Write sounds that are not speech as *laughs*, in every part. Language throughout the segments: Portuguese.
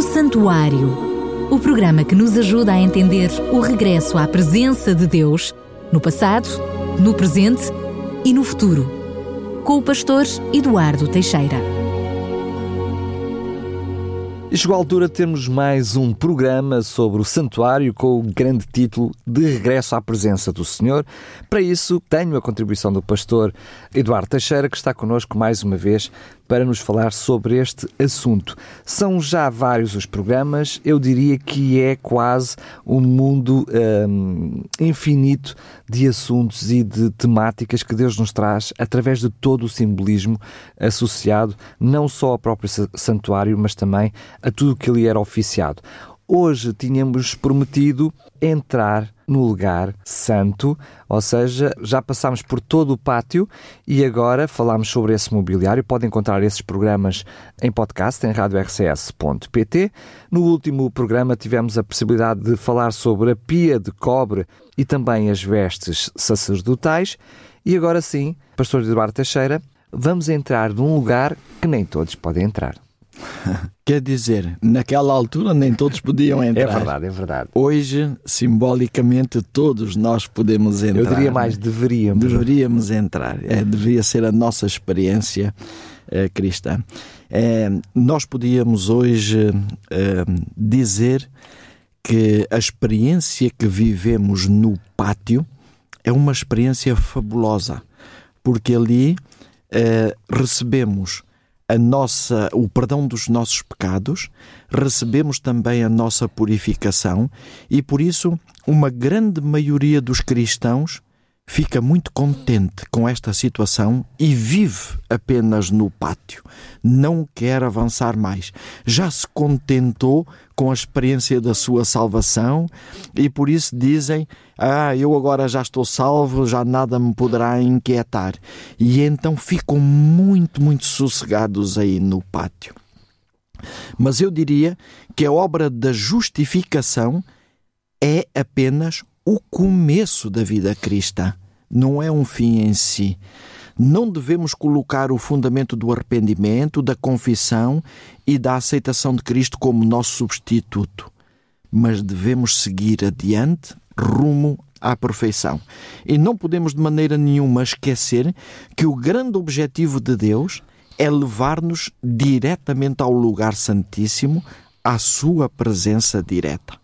O Santuário, o programa que nos ajuda a entender o regresso à presença de Deus no passado, no presente e no futuro, com o pastor Eduardo Teixeira. E chegou a altura de termos mais um programa sobre o santuário com o grande título De Regresso à Presença do Senhor. Para isso, tenho a contribuição do pastor Eduardo Teixeira, que está connosco mais uma vez para nos falar sobre este assunto. São já vários os programas, eu diria que é quase um mundo hum, infinito de assuntos e de temáticas que Deus nos traz através de todo o simbolismo associado não só ao próprio santuário, mas também a tudo o que lhe era oficiado. Hoje tínhamos prometido entrar no lugar santo, ou seja, já passámos por todo o pátio e agora falamos sobre esse mobiliário. Podem encontrar esses programas em podcast em radiorcs.pt. No último programa tivemos a possibilidade de falar sobre a pia de cobre e também as vestes sacerdotais. E agora sim, Pastor Eduardo Teixeira, vamos entrar num lugar que nem todos podem entrar. *laughs* Quer dizer, naquela altura nem todos podiam entrar. É verdade, é verdade. Hoje, simbolicamente, todos nós podemos entrar. Eu diria mais, deveríamos. Deveríamos entrar. É, deveria ser a nossa experiência é, cristã. É, nós podíamos hoje é, dizer que a experiência que vivemos no pátio é uma experiência fabulosa, porque ali recebemos a nossa, o perdão dos nossos pecados, recebemos também a nossa purificação e por isso uma grande maioria dos cristãos fica muito contente com esta situação e vive apenas no pátio. Não quer avançar mais. Já se contentou com a experiência da sua salvação e por isso dizem: Ah, eu agora já estou salvo, já nada me poderá inquietar. E então ficam muito, muito sossegados aí no pátio. Mas eu diria que a obra da justificação é apenas o começo da vida cristã não é um fim em si. Não devemos colocar o fundamento do arrependimento, da confissão e da aceitação de Cristo como nosso substituto, mas devemos seguir adiante rumo à perfeição. E não podemos de maneira nenhuma esquecer que o grande objetivo de Deus é levar-nos diretamente ao lugar santíssimo, à sua presença direta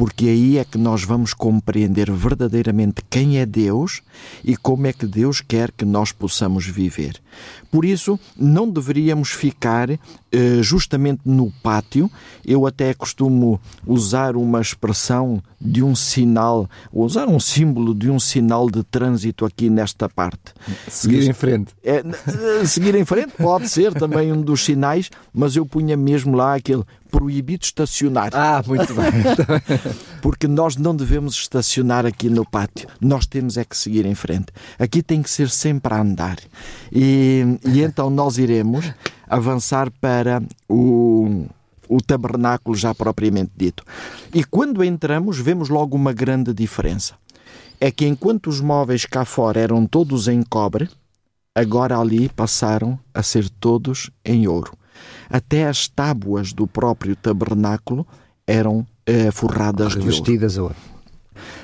porque aí é que nós vamos compreender verdadeiramente quem é Deus e como é que Deus quer que nós possamos viver. Por isso, não deveríamos ficar eh, justamente no pátio. Eu até costumo usar uma expressão de um sinal, usar um símbolo de um sinal de trânsito aqui nesta parte. Seguir em frente. É, seguir em frente pode ser também um dos sinais, mas eu punha mesmo lá aquele proibido estacionar. Ah, muito bem. Porque nós não devemos estacionar aqui no pátio. Nós temos é que seguir em frente. Aqui tem que ser sempre a andar. E, e então nós iremos avançar para o, o tabernáculo já propriamente dito. E quando entramos, vemos logo uma grande diferença. É que enquanto os móveis cá fora eram todos em cobre, agora ali passaram a ser todos em ouro. Até as tábuas do próprio tabernáculo eram eh, forradas Revestidas de ouro. ouro.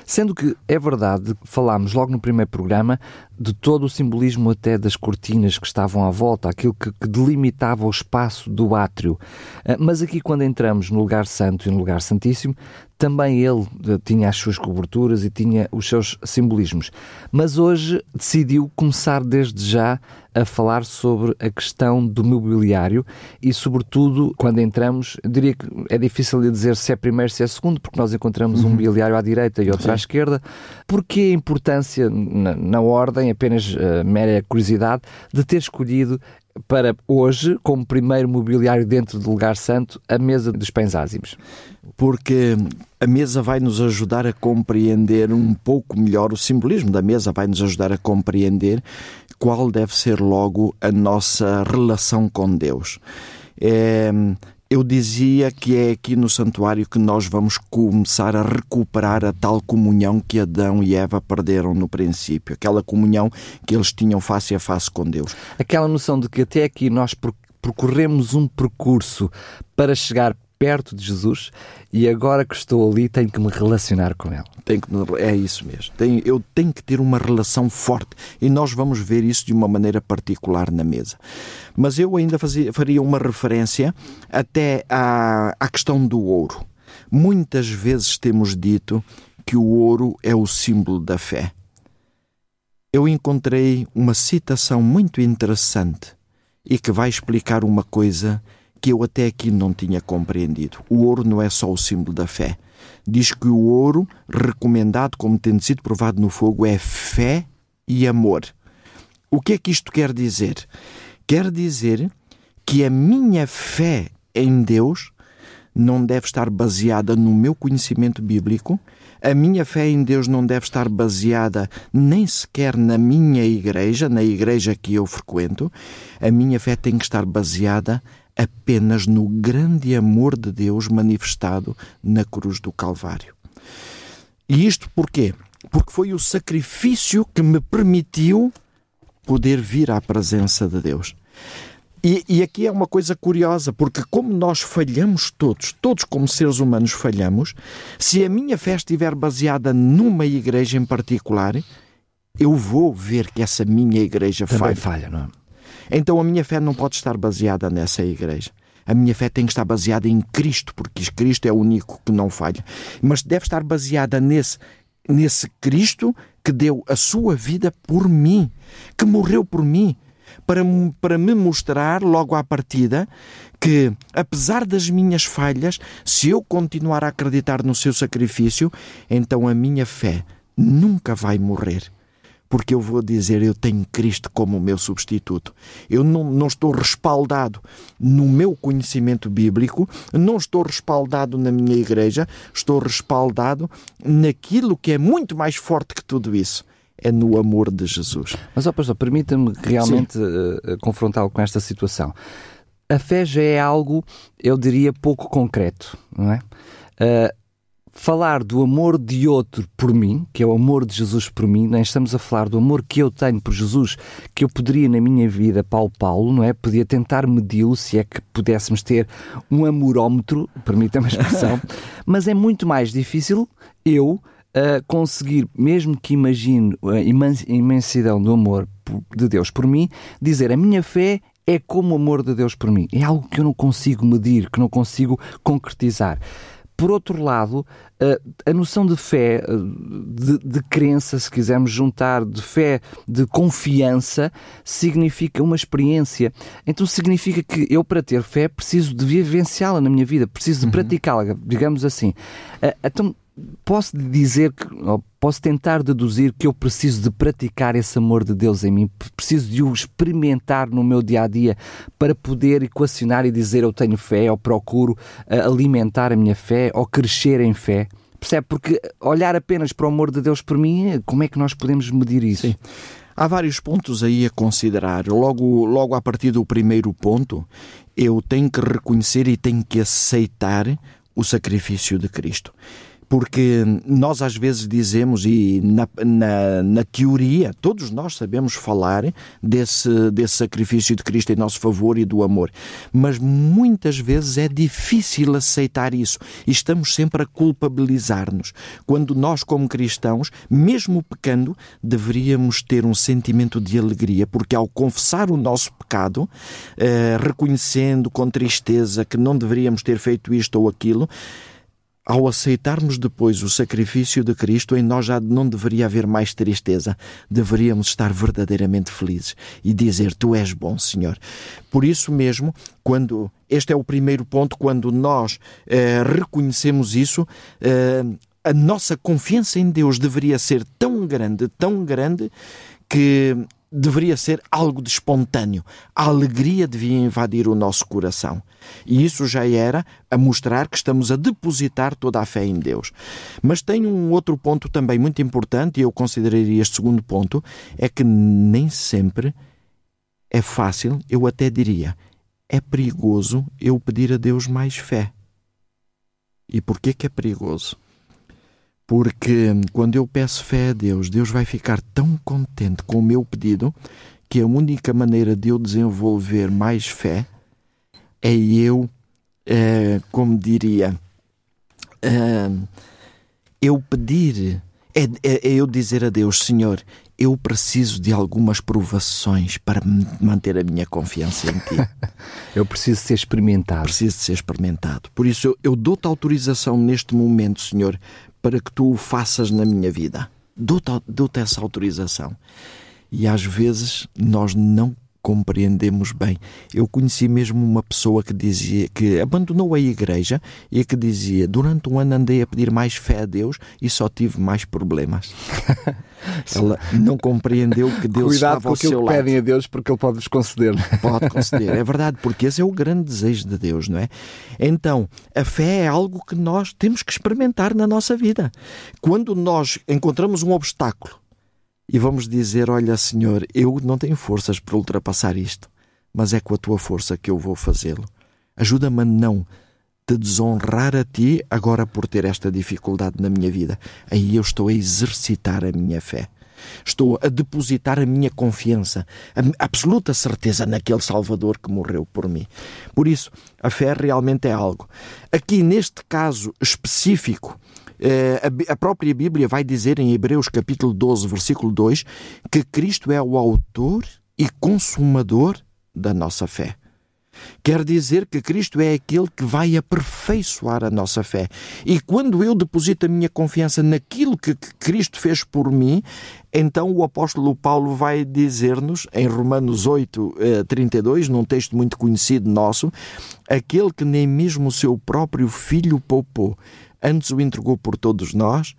Sendo que é verdade, falámos logo no primeiro programa de todo o simbolismo até das cortinas que estavam à volta, aquilo que, que delimitava o espaço do átrio. Ah, mas aqui, quando entramos no lugar santo e no lugar santíssimo, também ele eh, tinha as suas coberturas e tinha os seus simbolismos. Mas hoje decidiu começar desde já a falar sobre a questão do mobiliário e, sobretudo, quando entramos, diria que é difícil de dizer se é primeiro, se é segundo, porque nós encontramos uhum. um mobiliário à direita e outro Sim. à esquerda. Porquê a importância, na, na ordem, apenas uh, mera curiosidade, de ter escolhido para hoje, como primeiro mobiliário dentro do lugar santo, a mesa dos pães ázimos? Porque a mesa vai nos ajudar a compreender um pouco melhor o simbolismo da mesa, vai nos ajudar a compreender qual deve ser logo a nossa relação com Deus. É, eu dizia que é aqui no santuário que nós vamos começar a recuperar a tal comunhão que Adão e Eva perderam no princípio, aquela comunhão que eles tinham face a face com Deus. Aquela noção de que até aqui nós percorremos um percurso para chegar perto de Jesus e agora que estou ali tenho que me relacionar com Ele. Tem que, é isso mesmo. Tem, eu tenho que ter uma relação forte e nós vamos ver isso de uma maneira particular na mesa. Mas eu ainda fazia, faria uma referência até à, à questão do ouro. Muitas vezes temos dito que o ouro é o símbolo da fé. Eu encontrei uma citação muito interessante e que vai explicar uma coisa eu até aqui não tinha compreendido. O ouro não é só o símbolo da fé. Diz que o ouro, recomendado como tendo sido provado no fogo, é fé e amor. O que é que isto quer dizer? Quer dizer que a minha fé em Deus não deve estar baseada no meu conhecimento bíblico, a minha fé em Deus não deve estar baseada nem sequer na minha igreja, na igreja que eu frequento, a minha fé tem que estar baseada apenas no grande amor de Deus manifestado na cruz do Calvário. E isto porquê? Porque foi o sacrifício que me permitiu poder vir à presença de Deus. E, e, aqui é uma coisa curiosa, porque como nós falhamos todos, todos como seres humanos falhamos, se a minha fé estiver baseada numa igreja em particular, eu vou ver que essa minha igreja Também falha. falha, não é? Então a minha fé não pode estar baseada nessa igreja. A minha fé tem que estar baseada em Cristo, porque Cristo é o único que não falha. Mas deve estar baseada nesse, nesse Cristo que deu a sua vida por mim, que morreu por mim, para, para me mostrar logo à partida que, apesar das minhas falhas, se eu continuar a acreditar no seu sacrifício, então a minha fé nunca vai morrer. Porque eu vou dizer, eu tenho Cristo como meu substituto. Eu não, não estou respaldado no meu conhecimento bíblico, não estou respaldado na minha igreja, estou respaldado naquilo que é muito mais forte que tudo isso é no amor de Jesus. Mas, ó pastor, permita-me realmente uh, confrontá-lo com esta situação. A fé já é algo, eu diria, pouco concreto, não é? Uh, falar do amor de outro por mim, que é o amor de Jesus por mim, nem estamos a falar do amor que eu tenho por Jesus, que eu poderia na minha vida palpá-lo, não é? Podia tentar medi-lo, se é que pudéssemos ter um amorómetro, permita-me a expressão, *laughs* mas é muito mais difícil eu a conseguir, mesmo que imagine a imensidão do amor de Deus por mim, dizer a minha fé é como o amor de Deus por mim. É algo que eu não consigo medir, que não consigo concretizar. Por outro lado, a noção de fé, de, de, crença, se quisermos juntar, de fé, de confiança, significa uma experiência. Então significa que eu, para ter fé, preciso de vivenciá-la na minha vida, preciso de uhum. praticá-la, digamos assim. Então, posso dizer que, posso tentar deduzir que eu preciso de praticar esse amor de Deus em mim, preciso de o experimentar no meu dia a dia para poder equacionar e dizer eu tenho fé, ou procuro eh, alimentar a minha fé, ou crescer em fé. Percebe? Porque olhar apenas para o amor de Deus por mim, como é que nós podemos medir isso? Sim. Há vários pontos aí a considerar. Logo, logo a partir do primeiro ponto, eu tenho que reconhecer e tenho que aceitar o sacrifício de Cristo porque nós às vezes dizemos, e na, na, na, teoria, todos nós sabemos falar desse, desse sacrifício de Cristo em nosso favor e do amor, mas muitas vezes é difícil aceitar isso. E estamos sempre a culpabilizar-nos. Quando nós, como cristãos, mesmo pecando, deveríamos ter um sentimento de alegria, porque ao confessar o nosso pecado, eh, reconhecendo com tristeza que não deveríamos ter feito isto ou aquilo, ao aceitarmos depois o sacrifício de Cristo, em nós já não deveria haver mais tristeza, deveríamos estar verdadeiramente felizes e dizer: Tu és bom, Senhor. Por isso mesmo, quando este é o primeiro ponto, quando nós eh, reconhecemos isso, eh, a nossa confiança em Deus deveria ser tão grande, tão grande, que deveria ser algo de espontâneo. A alegria devia invadir o nosso coração. E isso já era a mostrar que estamos a depositar toda a fé em Deus. Mas tem um outro ponto também muito importante, e eu consideraria este segundo ponto, é que nem sempre é fácil, eu até diria, é perigoso eu pedir a Deus mais fé. E porquê que é perigoso? Porque quando eu peço fé a Deus, Deus vai ficar tão contente com o meu pedido que a única maneira de eu desenvolver mais fé é eu é, como diria, é, eu pedir, é, é, é eu dizer a Deus, Senhor, eu preciso de algumas provações para manter a minha confiança em Ti. *laughs* eu preciso ser experimentado. Preciso ser experimentado. Por isso, eu, eu dou-te autorização neste momento, Senhor, para que Tu o faças na minha vida. Dou-te dou essa autorização. E às vezes nós não compreendemos bem. Eu conheci mesmo uma pessoa que dizia que abandonou a igreja e que dizia: durante um ano andei a pedir mais fé a Deus e só tive mais problemas. *laughs* Ela não compreendeu que Deus Cuidado estava ao seu lado. pedem a Deus porque Ele pode vos conceder. Pode *laughs* conceder, é verdade, porque esse é o grande desejo de Deus, não é? Então, a fé é algo que nós temos que experimentar na nossa vida. Quando nós encontramos um obstáculo e vamos dizer: Olha, Senhor, eu não tenho forças para ultrapassar isto, mas é com a tua força que eu vou fazê-lo. Ajuda-me a não te desonrar a ti agora por ter esta dificuldade na minha vida. Aí eu estou a exercitar a minha fé. Estou a depositar a minha confiança, a absoluta certeza naquele Salvador que morreu por mim. Por isso, a fé realmente é algo. Aqui, neste caso específico, a própria Bíblia vai dizer em Hebreus capítulo 12, versículo 2, que Cristo é o autor e consumador da nossa fé. Quer dizer que Cristo é aquele que vai aperfeiçoar a nossa fé. E quando eu deposito a minha confiança naquilo que Cristo fez por mim, então o apóstolo Paulo vai dizer-nos, em Romanos 8, 32, eh, num texto muito conhecido nosso, aquele que nem mesmo o seu próprio filho poupou, antes o entregou por todos nós,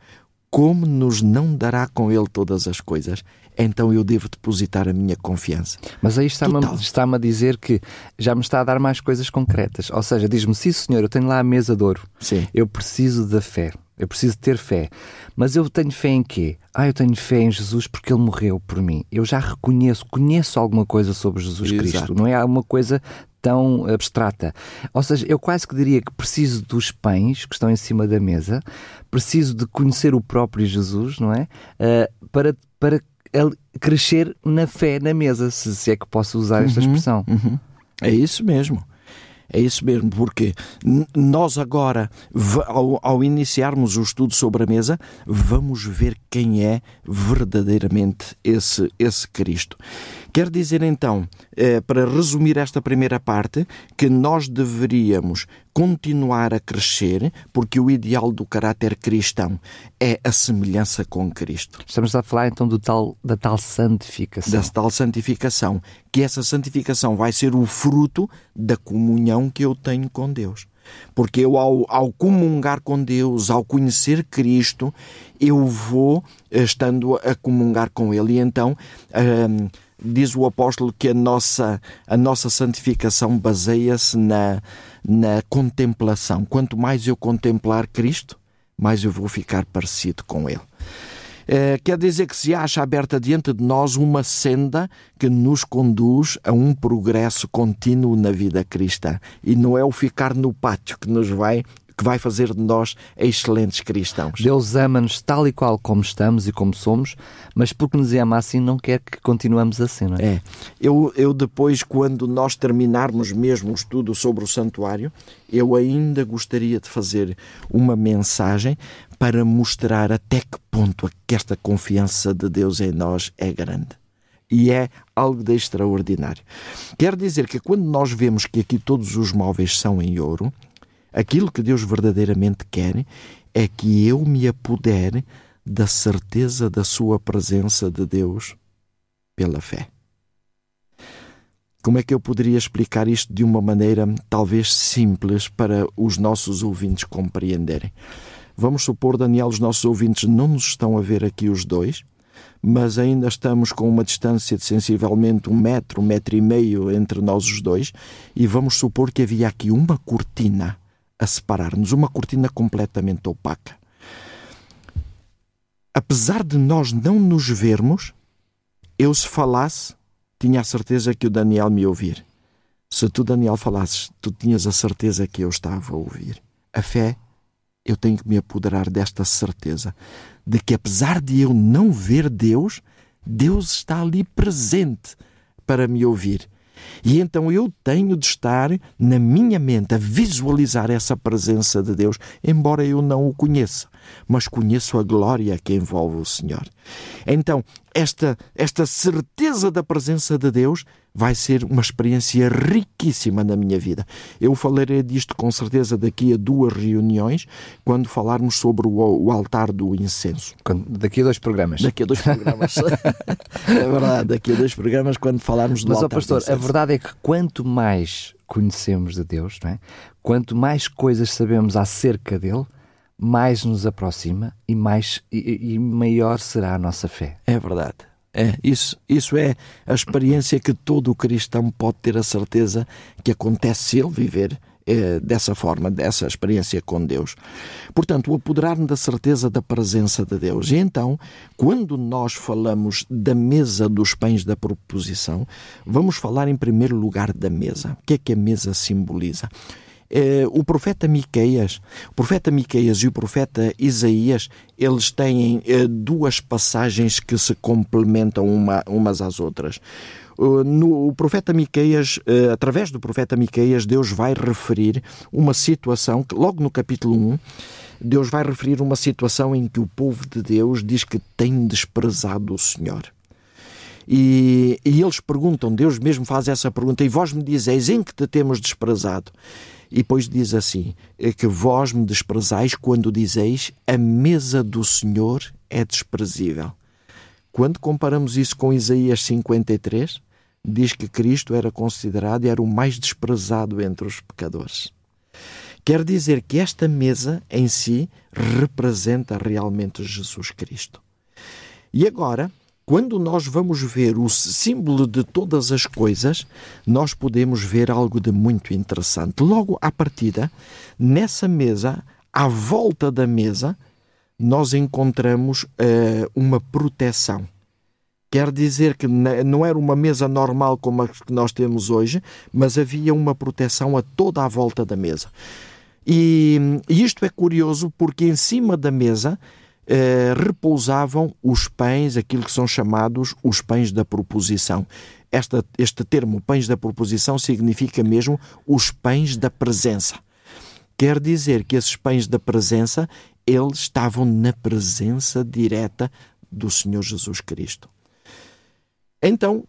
como nos não dará com ele todas as coisas? Então eu devo depositar a minha confiança. Mas aí está-me está a dizer que já me está a dar mais coisas concretas. Ou seja, diz-me: sim, senhor, eu tenho lá a mesa de ouro. Sim. Eu preciso da fé. Eu preciso ter fé. Mas eu tenho fé em quê? Ah, eu tenho fé em Jesus porque ele morreu por mim. Eu já reconheço, conheço alguma coisa sobre Jesus Exato. Cristo. Não é uma coisa tão abstrata. Ou seja, eu quase que diria que preciso dos pães que estão em cima da mesa, preciso de conhecer o próprio Jesus, não é? Uh, para, para crescer na fé na mesa, se, se é que posso usar esta uhum, expressão. Uhum. É isso mesmo. É isso mesmo, porque nós agora, ao, ao, iniciarmos o estudo sobre a mesa, vamos ver quem é verdadeiramente esse, esse Cristo. Quer dizer então, eh, para resumir esta primeira parte, que nós deveríamos continuar a crescer, porque o ideal do caráter cristão é a semelhança com Cristo. Estamos a falar então do tal, da tal santificação. Da tal santificação, que essa santificação vai ser o fruto da comunhão que eu tenho com Deus. Porque eu, ao, ao comungar com Deus, ao conhecer Cristo, eu vou eh, estando a comungar com Ele. E então. Hum, diz o apóstolo que a nossa, a nossa santificação baseia-se na, na contemplação. Quanto mais eu contemplar Cristo, mais eu vou ficar parecido com Ele. É, quer dizer que se acha aberta diante de nós uma senda que nos conduz a um progresso contínuo na vida cristã. E não é o ficar no pátio que nos vai que vai fazer de nós excelentes cristãos. Deus ama-nos tal e qual como estamos e como somos, mas porque nos ama assim não quer que continuemos assim, não é? É. Eu, eu depois, quando nós terminarmos mesmo o estudo sobre o santuário, eu ainda gostaria de fazer uma mensagem para mostrar até que ponto que esta confiança de Deus em nós é grande e é algo de extraordinário. Quer dizer que quando nós vemos que aqui todos os móveis são em ouro, Aquilo que Deus verdadeiramente quer é que eu me apodere da certeza da Sua presença de Deus pela fé. Como é que eu poderia explicar isto de uma maneira talvez simples para os nossos ouvintes compreenderem? Vamos supor, Daniel, os nossos ouvintes não nos estão a ver aqui os dois, mas ainda estamos com uma distância de sensivelmente um metro, um metro e meio entre nós os dois, e vamos supor que havia aqui uma cortina a separar-nos, uma cortina completamente opaca. Apesar de nós não nos vermos, eu se falasse, tinha a certeza que o Daniel me ouvir. Se tu, Daniel, falasses, tu tinhas a certeza que eu estava a ouvir. A fé, eu tenho que me apoderar desta certeza de que, apesar de eu não ver Deus, Deus está ali presente para me ouvir. E então eu tenho de estar na minha mente a visualizar essa presença de Deus, embora eu não o conheça, mas conheço a glória que envolve o Senhor. Então, esta, esta certeza da presença de Deus vai ser uma experiência riquíssima na minha vida. Eu falarei disto com certeza daqui a duas reuniões, quando falarmos sobre o, o altar do incenso. Daqui a dois programas. Daqui a dois programas. *laughs* é verdade, daqui a dois programas, quando falarmos do Mas, altar pastor, do incenso. a verdade é que quanto mais conhecemos de Deus, não é? quanto mais coisas sabemos acerca dele, mais nos aproxima e, mais, e, e maior será a nossa fé. É verdade. É, isso, isso é a experiência que todo cristão pode ter a certeza que acontece se ele viver é, dessa forma, dessa experiência com Deus. Portanto, o apoderar-me da certeza da presença de Deus. E então, quando nós falamos da mesa dos pães da proposição, vamos falar em primeiro lugar da mesa. O que é que a mesa simboliza? Eh, o profeta Miqueias, o profeta Miqueias e o profeta Isaías, eles têm eh, duas passagens que se complementam uma, umas às outras. No, o profeta Miqueias, eh, através do profeta Miqueias, Deus vai referir uma situação que, logo no capítulo 1, Deus vai referir uma situação em que o povo de Deus diz que tem desprezado o Senhor. E, e eles perguntam, Deus mesmo faz essa pergunta, e vós me dizeis em que te temos desprezado? E depois diz assim: é que vós me desprezais quando dizeis a mesa do Senhor é desprezível. Quando comparamos isso com Isaías 53, diz que Cristo era considerado e era o mais desprezado entre os pecadores. Quer dizer que esta mesa em si representa realmente Jesus Cristo. E agora, quando nós vamos ver o símbolo de todas as coisas, nós podemos ver algo de muito interessante. Logo à partida, nessa mesa, à volta da mesa, nós encontramos uh, uma proteção. Quer dizer que não era uma mesa normal como a que nós temos hoje, mas havia uma proteção a toda a volta da mesa. E, e isto é curioso porque em cima da mesa eh, repousavam os pães, aquilo que são chamados os pães da proposição. Esta, este termo, pães da proposição, significa mesmo os pães da presença. Quer dizer que esses pães da presença, eles estavam na presença direta do Senhor Jesus Cristo. Então,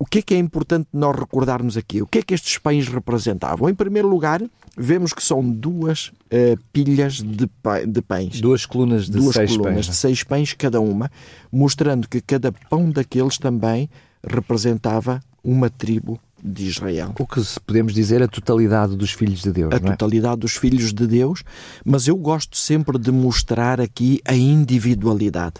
o que é que é importante nós recordarmos aqui? O que é que estes pães representavam? Em primeiro lugar, vemos que são duas uh, pilhas de, de, pães. Duas colunas de duas seis colunas pães. de seis pães cada uma, mostrando que cada pão daqueles também representava uma tribo de Israel. O que podemos dizer a totalidade dos filhos de Deus. A é? totalidade dos filhos de Deus, mas eu gosto sempre de mostrar aqui a individualidade.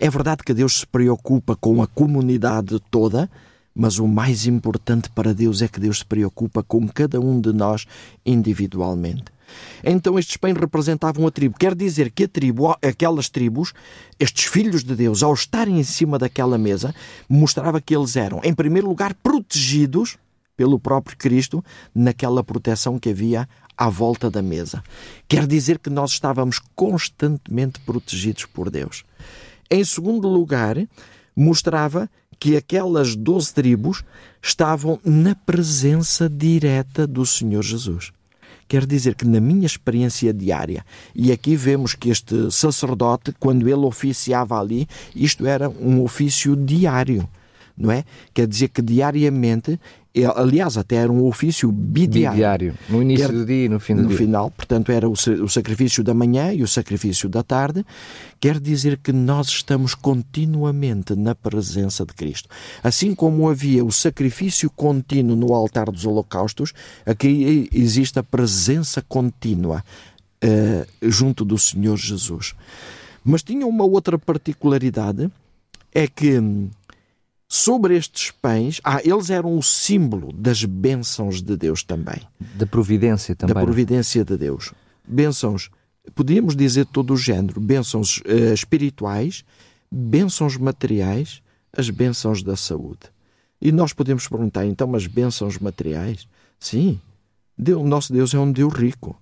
É verdade que Deus se preocupa com a comunidade toda, mas o mais importante para Deus é que Deus se preocupa com cada um de nós individualmente. Então estes pães representavam a tribo. Quer dizer que tribo, aquelas tribos, estes filhos de Deus, ao estarem em cima daquela mesa, mostrava que eles eram, em primeiro lugar, protegidos pelo próprio Cristo naquela proteção que havia à volta da mesa. Quer dizer que nós estávamos constantemente protegidos por Deus. Em segundo lugar, mostrava que aquelas doze tribos estavam na presença direta do Senhor Jesus. Quer dizer que na minha experiência diária, e aqui vemos que este sacerdote, quando ele oficiava ali, isto era um ofício diário, não é? Quer dizer que diariamente aliás, até era um ofício bidiário. bidiário no início do dia e no fim do no dia. No final, portanto, era o, o sacrifício da manhã e o sacrifício da tarde. Quer dizer que nós estamos continuamente na presença de Cristo. Assim como havia o sacrifício contínuo no altar dos holocaustos, aqui existe a presença contínua uh, junto do Senhor Jesus. Mas tinha uma outra particularidade, é que sobre estes pães, ah, eles eram o símbolo das bênçãos de Deus também. Da providência também. Da providência de Deus. Bênçãos, podíamos dizer todo o género, bênçãos uh, espirituais, bênçãos materiais, as bênçãos da saúde. E nós podemos perguntar, então, as bênçãos materiais? Sim, Deus, nosso Deus é um Deus rico.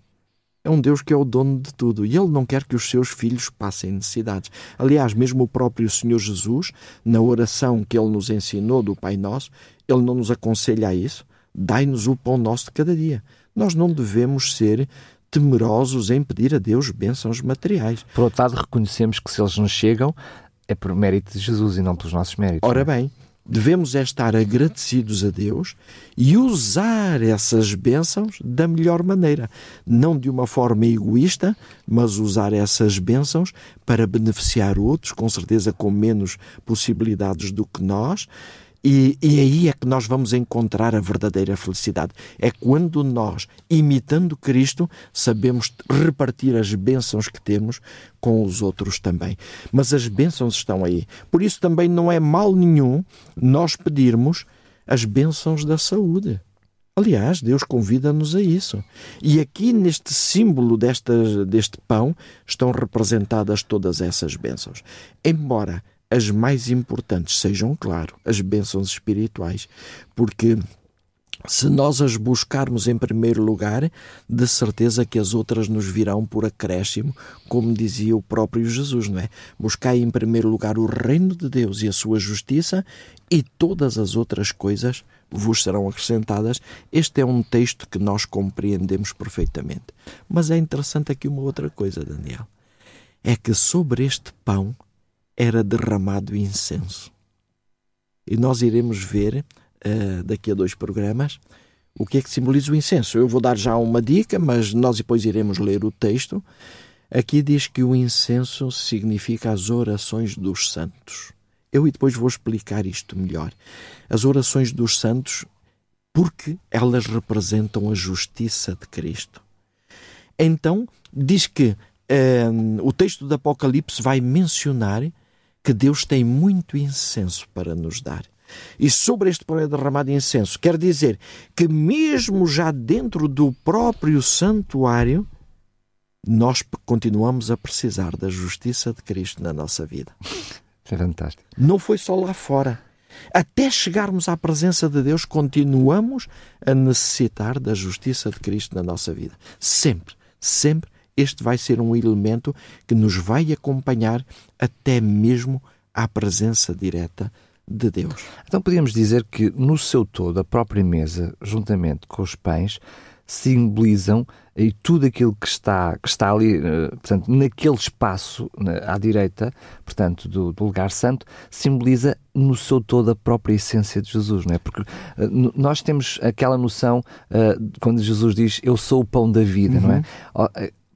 É um Deus que é o dono de tudo e Ele não quer que os seus filhos passem necessidades. Aliás, mesmo o próprio Senhor Jesus, na oração que Ele nos ensinou do Pai Nosso, Ele não nos aconselha a isso. Dai-nos o pão nosso de cada dia. Nós não devemos ser temerosos em pedir a Deus bênçãos materiais. Por outro lado, reconhecemos que se eles nos chegam, é por mérito de Jesus e não pelos nossos méritos. Ora bem, devemos é estar agradecidos a Deus e usar essas bênçãos da melhor maneira. Não de uma forma egoísta, mas usar essas bênçãos para beneficiar outros, com certeza com menos possibilidades do que nós e, e aí é que nós vamos encontrar a verdadeira felicidade. É quando nós, imitando Cristo, sabemos repartir as bênçãos que temos com os outros também. Mas as bênçãos estão aí. Por isso também não é mal nenhum nós pedirmos as bênçãos da saúde. Aliás, Deus convida-nos a isso. E aqui, neste símbolo desta, deste pão, estão representadas todas essas bênçãos. Embora as mais importantes sejam, claro, as bênçãos espirituais, porque se nós as buscarmos em primeiro lugar, de certeza que as outras nos virão por acréscimo, como dizia o próprio Jesus, não é? Buscai em primeiro lugar o reino de Deus e a sua justiça, e todas as outras coisas vos serão acrescentadas. Este é um texto que nós compreendemos perfeitamente. Mas é interessante aqui uma outra coisa, Daniel. É que sobre este pão era derramado incenso. E nós iremos ver uh, daqui a dois programas o que é que simboliza o incenso. Eu vou dar já uma dica, mas nós depois iremos ler o texto. Aqui diz que o incenso significa as orações dos santos. Eu depois vou explicar isto melhor. As orações dos santos, porque elas representam a justiça de Cristo. Então, diz que uh, o texto do Apocalipse vai mencionar que Deus tem muito incenso para nos dar. E sobre este é derramado incenso, quer dizer que, mesmo já dentro do próprio santuário, nós continuamos a precisar da justiça de Cristo na nossa vida. é fantástico. Não foi só lá fora. Até chegarmos à presença de Deus, continuamos a necessitar da justiça de Cristo na nossa vida. Sempre, sempre este vai ser um elemento que nos vai acompanhar até mesmo à presença direta de Deus. Então podemos dizer que no seu todo a própria mesa, juntamente com os pães, simbolizam e tudo aquilo que está, que está ali, eh, portanto, naquele espaço à direita, portanto, do, do, lugar santo, simboliza no seu todo a própria essência de Jesus, não é? Porque uh, nós temos aquela noção quando Jesus diz eu sou o pão da vida, uhum. não é?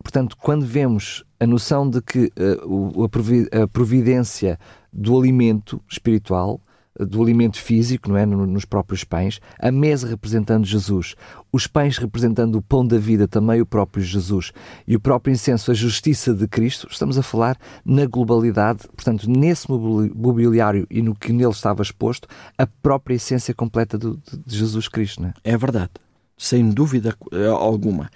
Portanto, quando vemos a noção de que uh, a providência do alimento espiritual, uh, do alimento físico, não é, nos próprios pães, a mesa representando Jesus, os pães representando o pão da vida, também o próprio Jesus, e o próprio incenso, a justiça de Cristo, estamos a falar na globalidade, portanto, nesse mobiliário e no que nele estava exposto, a própria essência completa de, de Jesus Cristo. Não é? é verdade, sem dúvida eh, alguma.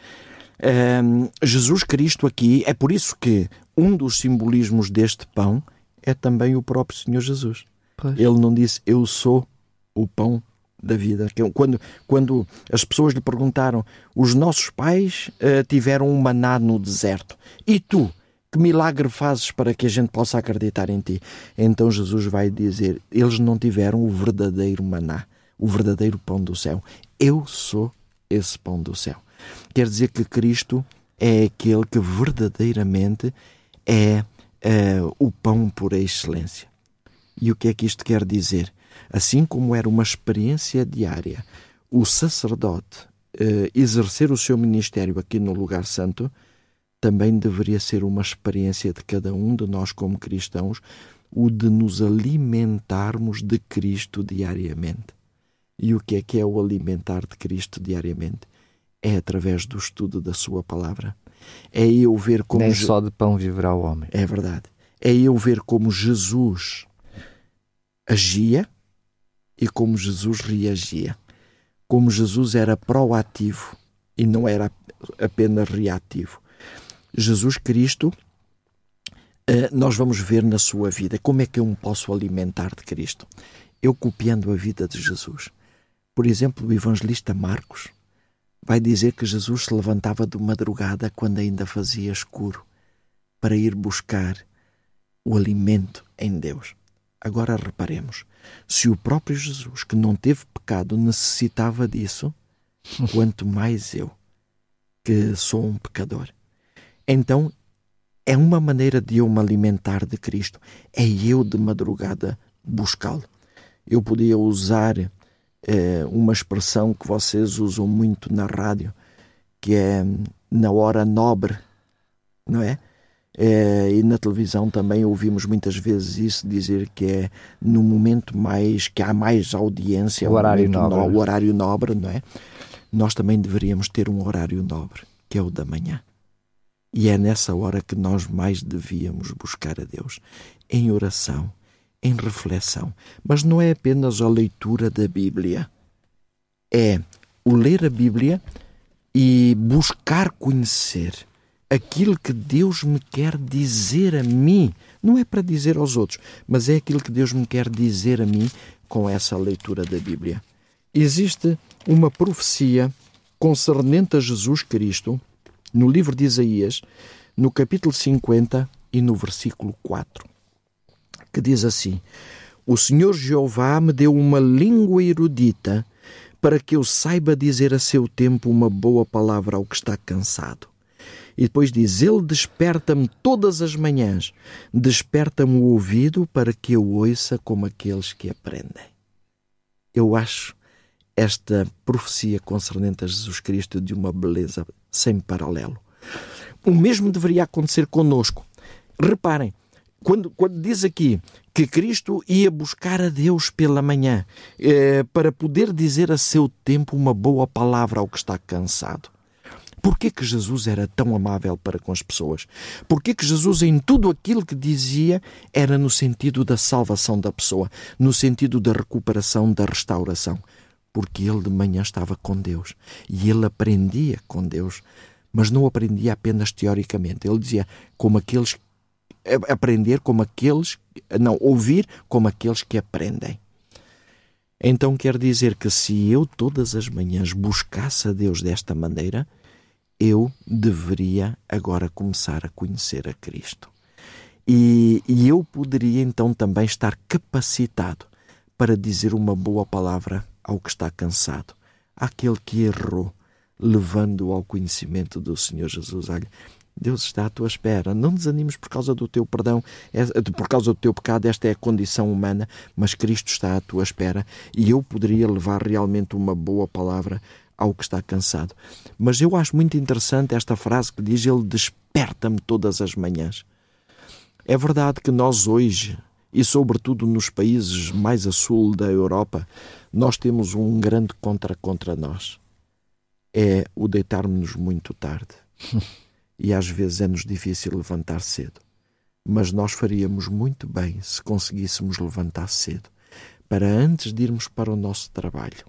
Um, Jesus Cristo aqui, é por isso que um dos simbolismos deste pão é também o próprio Senhor Jesus. Pois. Ele não disse eu sou o pão da vida. Quando, quando as pessoas lhe perguntaram, os nossos pais uh, tiveram um maná no deserto, e tu? Que milagre fazes para que a gente possa acreditar em ti? Então Jesus vai dizer: eles não tiveram o verdadeiro maná, o verdadeiro pão do céu. Eu sou esse pão do céu. Quer dizer que Cristo é aquele que verdadeiramente é, é o pão por excelência. E o que é que isto quer dizer? Assim como era uma experiência diária, o sacerdote eh, exercer o seu ministério aqui no lugar santo, também deveria ser uma experiência de cada um de nós como cristãos, o de nos alimentarmos de Cristo diariamente. E o que é que é o alimentar de Cristo diariamente? É através do estudo da Sua palavra. É eu ver como. Nem só de pão viverá o homem. É verdade. É eu ver como Jesus agia e como Jesus reagia. Como Jesus era proativo e não era apenas reativo. Jesus Cristo, eh, nós vamos ver na sua vida como é que eu me posso alimentar de Cristo. Eu copiando a vida de Jesus. Por exemplo, o evangelista Marcos vai dizer que Jesus se levantava de madrugada quando ainda fazia escuro para ir buscar o alimento em Deus. Agora reparemos: se o próprio Jesus, que não teve pecado, necessitava disso, *laughs* quanto mais eu, que sou um pecador. Então, é uma maneira de eu me alimentar de Cristo, é eu de madrugada buscá-lo. Eu podia usar eh, uma expressão que vocês usam muito na rádio, que é na hora nobre, não é? É, e na televisão também ouvimos muitas vezes isso dizer que é no momento mais que há mais audiência, o horário nobre, no, o horário nobre, não é? Nós também deveríamos ter um horário nobre, que é o da manhã. E é nessa hora que nós mais devíamos buscar a Deus, em oração, em reflexão. Mas não é apenas a leitura da Bíblia, é o ler a Bíblia e buscar conhecer aquilo que Deus me quer dizer a mim. Não é para dizer aos outros, mas é aquilo que Deus me quer dizer a mim com essa leitura da Bíblia. Existe uma profecia concernente a Jesus Cristo no livro de Isaías, no capítulo 50 e no versículo 4, que diz assim: O Senhor Jeová me deu uma língua erudita para que eu saiba dizer a seu tempo uma boa palavra ao que está cansado. E depois diz: Ele desperta-me todas as manhãs, desperta-me o ouvido para que eu ouça como aqueles que aprendem. Eu acho esta profecia concernente a Jesus Cristo de uma beleza sem paralelo. O mesmo deveria acontecer conosco. Reparem, quando, quando diz aqui que Cristo ia buscar a Deus pela manhã eh, para poder dizer a seu tempo uma boa palavra ao que está cansado. Por que, Jesus era tão amável para com as pessoas? Por que, que Jesus, em tudo aquilo que dizia, era no sentido da salvação da pessoa, no sentido da recuperação, da restauração? Porque ele de manhã estava com Deus e ele aprendia com Deus, mas não aprendia apenas teoricamente. Ele dizia como aqueles aprender como aqueles, não, ouvir como aqueles que aprendem. Então quer dizer que se eu todas as manhãs buscasse a Deus desta maneira, eu deveria agora começar a conhecer a Cristo. E, e, eu poderia então também estar capacitado para dizer uma boa palavra ao que está cansado, àquele que errou, levando-o ao conhecimento do Senhor Jesus. Olha, Deus está à tua espera. Não desanimes por causa do teu perdão, é, por causa do teu pecado. Esta é a condição humana, mas Cristo está à tua espera e eu poderia levar realmente uma boa palavra ao que está cansado. Mas eu acho muito interessante esta frase que diz: Ele desperta-me todas as manhãs. É verdade que nós hoje, e sobretudo nos países mais a sul da Europa, nós temos um grande contra contra nós. É o deitarmos-nos muito tarde. *laughs* e às vezes é-nos difícil levantar cedo. Mas nós faríamos muito bem se conseguíssemos levantar cedo, para antes de irmos para o nosso trabalho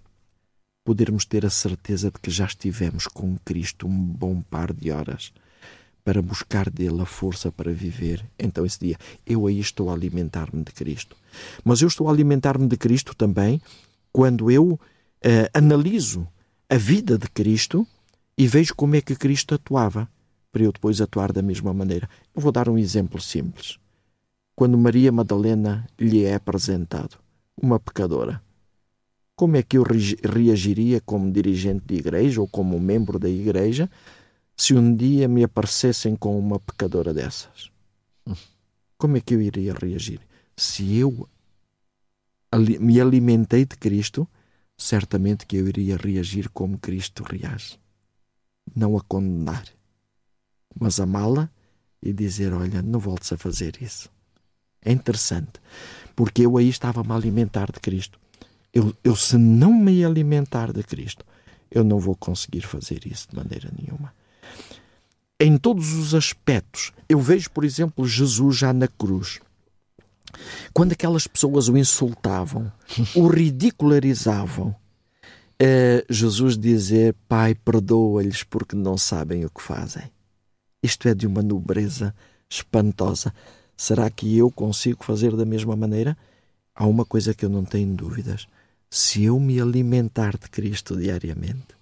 podermos ter a certeza de que já estivemos com Cristo um bom par de horas para buscar dele a força para viver. Então, esse dia, eu aí estou a alimentar-me de Cristo. Mas eu estou a alimentar-me de Cristo também quando eu eh, analiso a vida de Cristo e vejo como é que Cristo atuava, para eu depois atuar da mesma maneira. Eu vou dar um exemplo simples. Quando Maria Madalena lhe é apresentado, uma pecadora, como é que eu reagiria como dirigente de igreja ou como membro da igreja se um dia me aparecessem com uma pecadora dessas? Como é que eu iria reagir? Se eu me alimentei de Cristo, certamente que eu iria reagir como Cristo reage. Não a condenar, mas amá-la e dizer: Olha, não voltes a fazer isso. É interessante, porque eu aí estava-me a alimentar de Cristo. Eu, eu, se não me alimentar de Cristo, eu não vou conseguir fazer isso de maneira nenhuma. Em todos os aspectos, eu vejo, por exemplo, Jesus já na cruz. Quando aquelas pessoas o insultavam, o ridicularizavam, é Jesus dizer: Pai, perdoa-lhes porque não sabem o que fazem. Isto é de uma nobreza espantosa. Será que eu consigo fazer da mesma maneira? Há uma coisa que eu não tenho dúvidas se eu me alimentar de Cristo diariamente,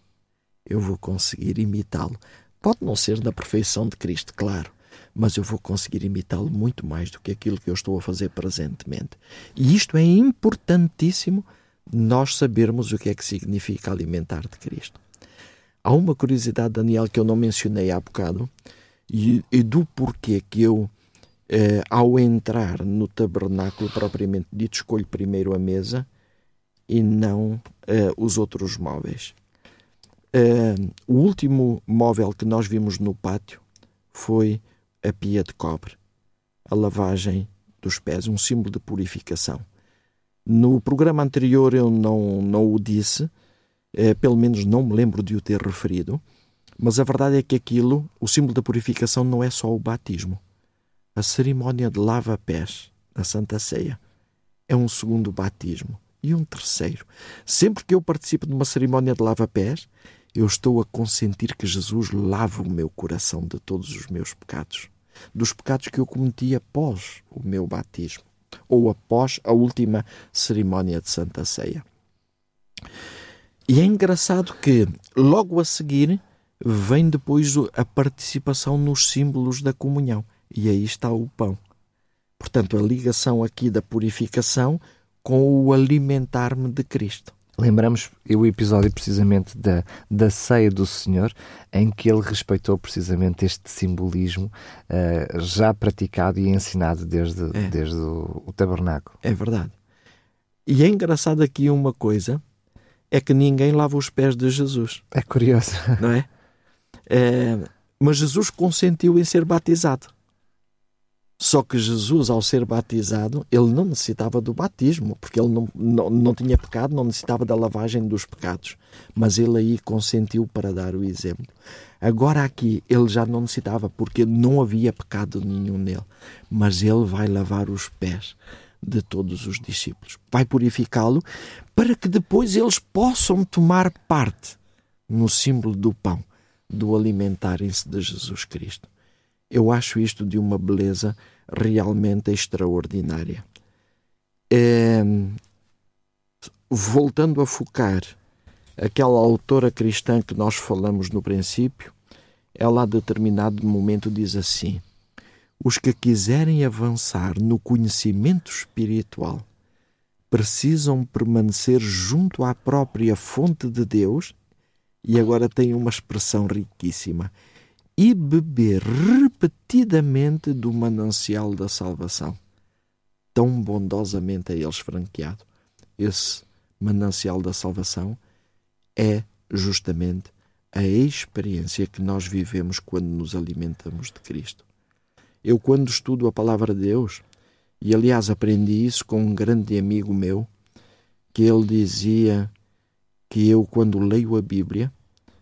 eu vou conseguir imitá-lo. Pode não ser da perfeição de Cristo, claro, mas eu vou conseguir imitá-lo muito mais do que aquilo que eu estou a fazer presentemente. E isto é importantíssimo nós sabermos o que é que significa alimentar de Cristo. Há uma curiosidade, Daniel, que eu não mencionei há bocado, e, e do porquê que eu, eh, ao entrar no tabernáculo propriamente dito, escolho primeiro a mesa e não eh, os outros móveis. Eh, o último móvel que nós vimos no pátio foi a pia de cobre, a lavagem dos pés, um símbolo de purificação. No programa anterior eu não, não o disse, eh, pelo menos não me lembro de o ter referido, mas a verdade é que aquilo, o símbolo da purificação, não é só o batismo. A cerimónia de lava-pés na Santa Ceia é um segundo batismo e um terceiro. Sempre que eu participo de uma cerimónia de lava-pés, eu estou a consentir que Jesus lava o meu coração de todos os meus pecados, dos pecados que eu cometi após o meu batismo ou após a última cerimónia de Santa Ceia. E é engraçado que logo a seguir vem depois a participação nos símbolos da comunhão. E aí está o pão. Portanto, a ligação aqui da purificação com o alimentar-me de Cristo. Lembramos o episódio precisamente da, da ceia do Senhor, em que ele respeitou precisamente este simbolismo uh, já praticado e ensinado desde, é. desde o, o tabernáculo. É verdade. E é engraçado aqui uma coisa é que ninguém lava os pés de Jesus. É curioso. Não é? *laughs* é mas Jesus consentiu em ser batizado. Só que Jesus, ao ser batizado, ele não necessitava do batismo, porque ele não, não, não tinha pecado, não necessitava da lavagem dos pecados. Mas ele aí consentiu para dar o exemplo. Agora aqui, ele já não necessitava, porque não havia pecado nenhum nele. Mas ele vai lavar os pés de todos os discípulos. Vai purificá-lo para que depois eles possam tomar parte no símbolo do pão, do alimentarem-se de Jesus Cristo. Eu acho isto de uma beleza realmente extraordinária. É, voltando a focar aquela autora cristã que nós falamos no princípio, ela a determinado momento diz assim: os que quiserem avançar no conhecimento espiritual precisam permanecer junto à própria fonte de Deus, e agora tem uma expressão riquíssima, e beber repetidamente do manancial da salvação, tão bondosamente a eles franqueado. Esse manancial da salvação é justamente a experiência que nós vivemos quando nos alimentamos de Cristo. Eu, quando estudo a palavra de Deus, e aliás aprendi isso com um grande amigo meu, que ele dizia que eu, quando leio a Bíblia,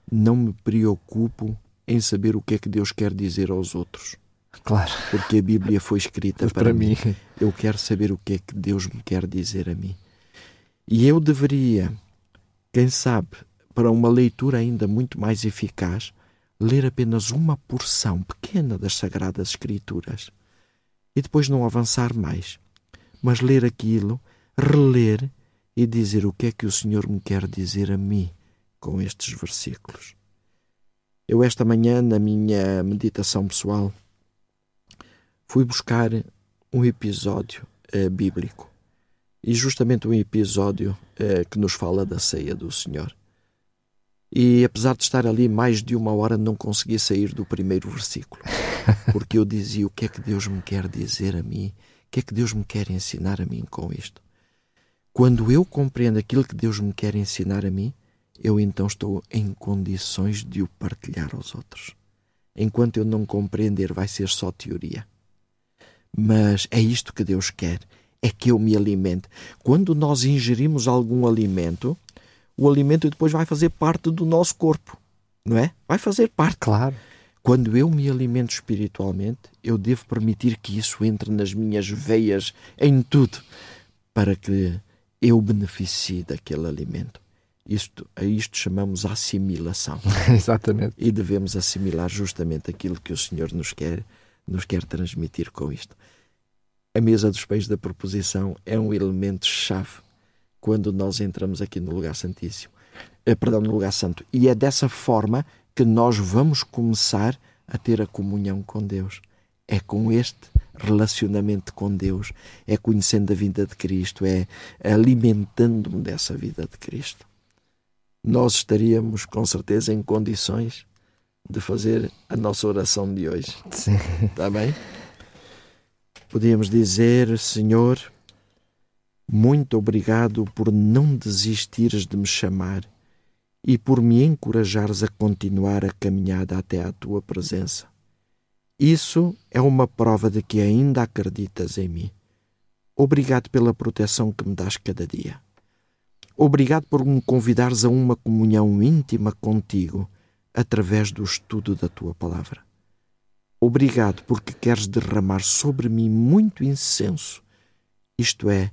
não me preocupo em saber o que é que Deus quer dizer aos outros. Claro. Porque a Bíblia foi escrita para, para mim. mim. Eu quero saber o que é que Deus me quer dizer a mim. E eu deveria, quem sabe, para uma leitura ainda muito mais eficaz, ler apenas uma porção pequena das Sagradas Escrituras e depois não avançar mais, mas ler aquilo, reler e dizer o que é que o Senhor me quer dizer a mim com estes versículos. Eu, esta manhã, na minha meditação pessoal, fui buscar um episódio eh, bíblico e justamente um episódio eh, que nos fala da ceia do Senhor. E apesar de estar ali mais de uma hora, não consegui sair do primeiro versículo. *laughs* Porque eu dizia: o que é que Deus me quer dizer a mim? O que é que Deus me quer ensinar a mim com isto? Quando eu compreendo aquilo que Deus me quer ensinar a mim, eu então estou em condições de o partilhar aos outros. Enquanto eu não compreender, vai ser só teoria. Mas é isto que Deus quer: é que eu me alimente. Quando nós ingerimos algum alimento, o alimento depois vai fazer parte do nosso corpo, não é? Vai fazer parte. Claro. Quando eu me alimento espiritualmente, eu devo permitir que isso entre nas minhas veias, em tudo, para que eu beneficie daquele alimento. Isto, a isto chamamos assimilação. *laughs* Exatamente. E devemos assimilar justamente aquilo que o Senhor nos quer, nos quer transmitir com isto. A mesa dos pães da proposição é um elemento chave quando nós entramos aqui no lugar santíssimo. eh, perdão, no lugar santo. E é dessa forma que nós vamos começar a ter a comunhão com Deus. É com este relacionamento com Deus, é conhecendo a vida de Cristo, é alimentando-me dessa vida de Cristo. Nós estaríamos com certeza em condições de fazer a nossa oração de hoje. Sim. Está bem? Podíamos dizer, Senhor, muito obrigado por não desistires de me chamar e por me encorajares a continuar a caminhada até à tua presença. Isso é uma prova de que ainda acreditas em mim. Obrigado pela proteção que me dás cada dia. Obrigado por me convidares a uma comunhão íntima contigo através do estudo da tua palavra. Obrigado porque queres derramar sobre mim muito incenso, isto é,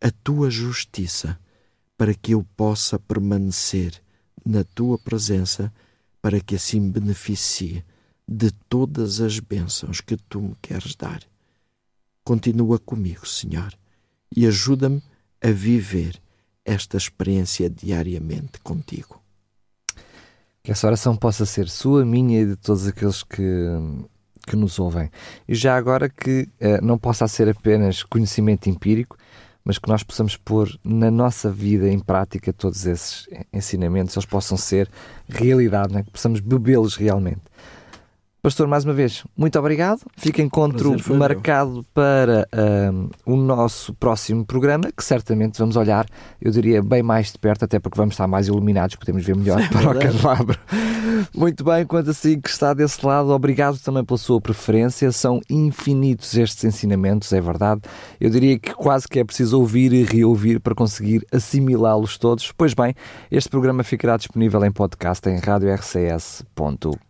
a tua justiça, para que eu possa permanecer na tua presença, para que assim beneficie de todas as bênçãos que tu me queres dar. Continua comigo, Senhor, e ajuda-me a viver esta experiência diariamente contigo. Que essa oração possa ser sua, minha e de todos aqueles que, que nos ouvem. E já agora que eh, não possa ser apenas conhecimento empírico, mas que nós possamos pôr na nossa vida em prática todos esses ensinamentos, eles possam ser realidade, né? que possamos bebê-los realmente. Pastor, mais uma vez, muito obrigado. Fica encontro marcado meu. para um, o nosso próximo programa, que certamente vamos olhar, eu diria, bem mais de perto, até porque vamos estar mais iluminados, podemos ver melhor para o candelabro. Muito bem, quanto assim que está desse lado, obrigado também pela sua preferência. São infinitos estes ensinamentos, é verdade. Eu diria que quase que é preciso ouvir e reouvir para conseguir assimilá-los todos. Pois bem, este programa ficará disponível em podcast em